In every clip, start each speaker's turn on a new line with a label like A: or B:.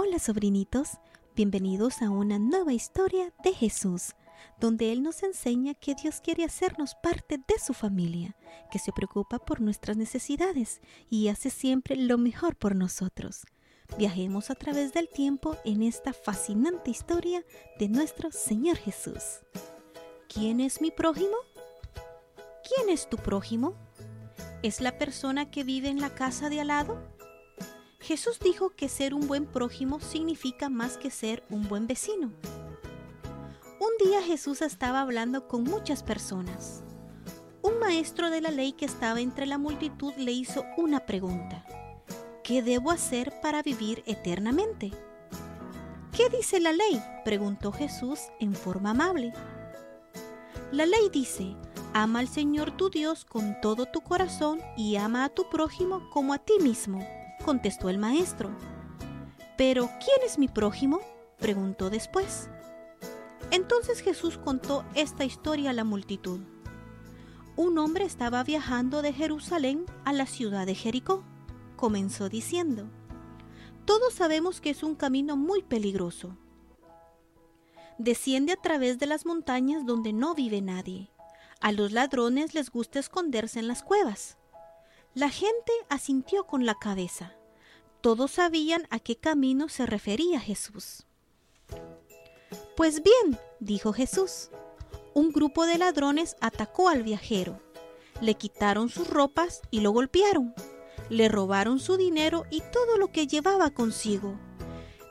A: Hola sobrinitos, bienvenidos a una nueva historia de Jesús, donde Él nos enseña que Dios quiere hacernos parte de su familia, que se preocupa por nuestras necesidades y hace siempre lo mejor por nosotros. Viajemos a través del tiempo en esta fascinante historia de nuestro Señor Jesús. ¿Quién es mi prójimo? ¿Quién es tu prójimo? ¿Es la persona que vive en la casa de al lado? Jesús dijo que ser un buen prójimo significa más que ser un buen vecino. Un día Jesús estaba hablando con muchas personas. Un maestro de la ley que estaba entre la multitud le hizo una pregunta. ¿Qué debo hacer para vivir eternamente? ¿Qué dice la ley? preguntó Jesús en forma amable. La ley dice, ama al Señor tu Dios con todo tu corazón y ama a tu prójimo como a ti mismo contestó el maestro. Pero, ¿quién es mi prójimo? preguntó después. Entonces Jesús contó esta historia a la multitud. Un hombre estaba viajando de Jerusalén a la ciudad de Jericó. Comenzó diciendo, Todos sabemos que es un camino muy peligroso. Desciende a través de las montañas donde no vive nadie. A los ladrones les gusta esconderse en las cuevas. La gente asintió con la cabeza. Todos sabían a qué camino se refería Jesús. Pues bien, dijo Jesús, un grupo de ladrones atacó al viajero. Le quitaron sus ropas y lo golpearon. Le robaron su dinero y todo lo que llevaba consigo.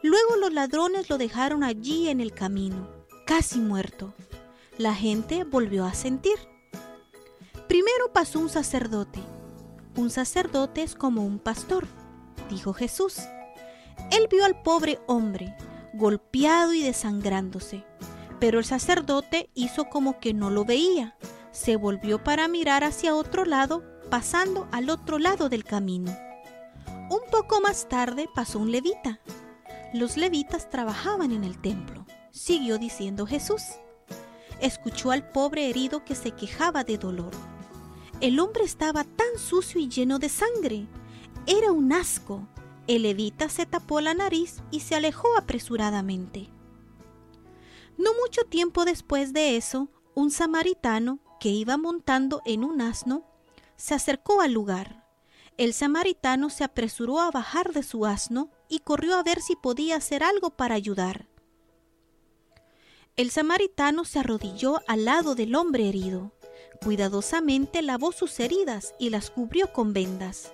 A: Luego los ladrones lo dejaron allí en el camino, casi muerto. La gente volvió a sentir. Primero pasó un sacerdote un sacerdote es como un pastor, dijo Jesús. Él vio al pobre hombre, golpeado y desangrándose, pero el sacerdote hizo como que no lo veía. Se volvió para mirar hacia otro lado, pasando al otro lado del camino. Un poco más tarde pasó un levita. Los levitas trabajaban en el templo, siguió diciendo Jesús. Escuchó al pobre herido que se quejaba de dolor el hombre estaba tan sucio y lleno de sangre. Era un asco. El levita se tapó la nariz y se alejó apresuradamente. No mucho tiempo después de eso, un samaritano que iba montando en un asno se acercó al lugar. El samaritano se apresuró a bajar de su asno y corrió a ver si podía hacer algo para ayudar. El samaritano se arrodilló al lado del hombre herido. Cuidadosamente lavó sus heridas y las cubrió con vendas.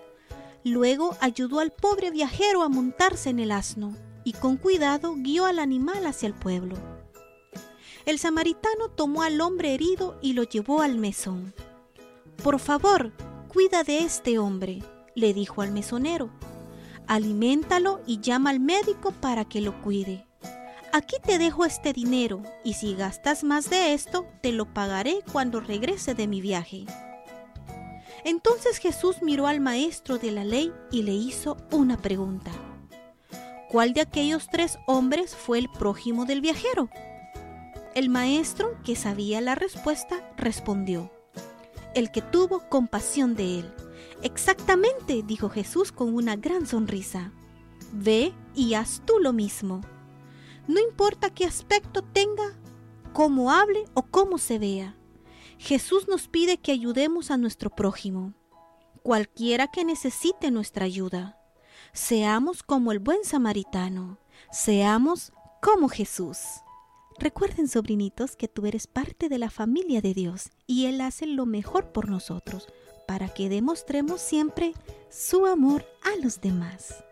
A: Luego ayudó al pobre viajero a montarse en el asno y con cuidado guió al animal hacia el pueblo. El samaritano tomó al hombre herido y lo llevó al mesón. Por favor, cuida de este hombre, le dijo al mesonero. Aliméntalo y llama al médico para que lo cuide aquí te dejo este dinero y si gastas más de esto, te lo pagaré cuando regrese de mi viaje. Entonces Jesús miró al maestro de la ley y le hizo una pregunta. ¿Cuál de aquellos tres hombres fue el prójimo del viajero? El maestro, que sabía la respuesta, respondió, el que tuvo compasión de él. Exactamente, dijo Jesús con una gran sonrisa. Ve y haz tú lo mismo. No importa qué aspecto tenga, cómo hable o cómo se vea. Jesús nos pide que ayudemos a nuestro prójimo, cualquiera que necesite nuestra ayuda. Seamos como el buen samaritano, seamos como Jesús. Recuerden, sobrinitos, que tú eres parte de la familia de Dios y Él hace lo mejor por nosotros para que demostremos siempre su amor a los demás.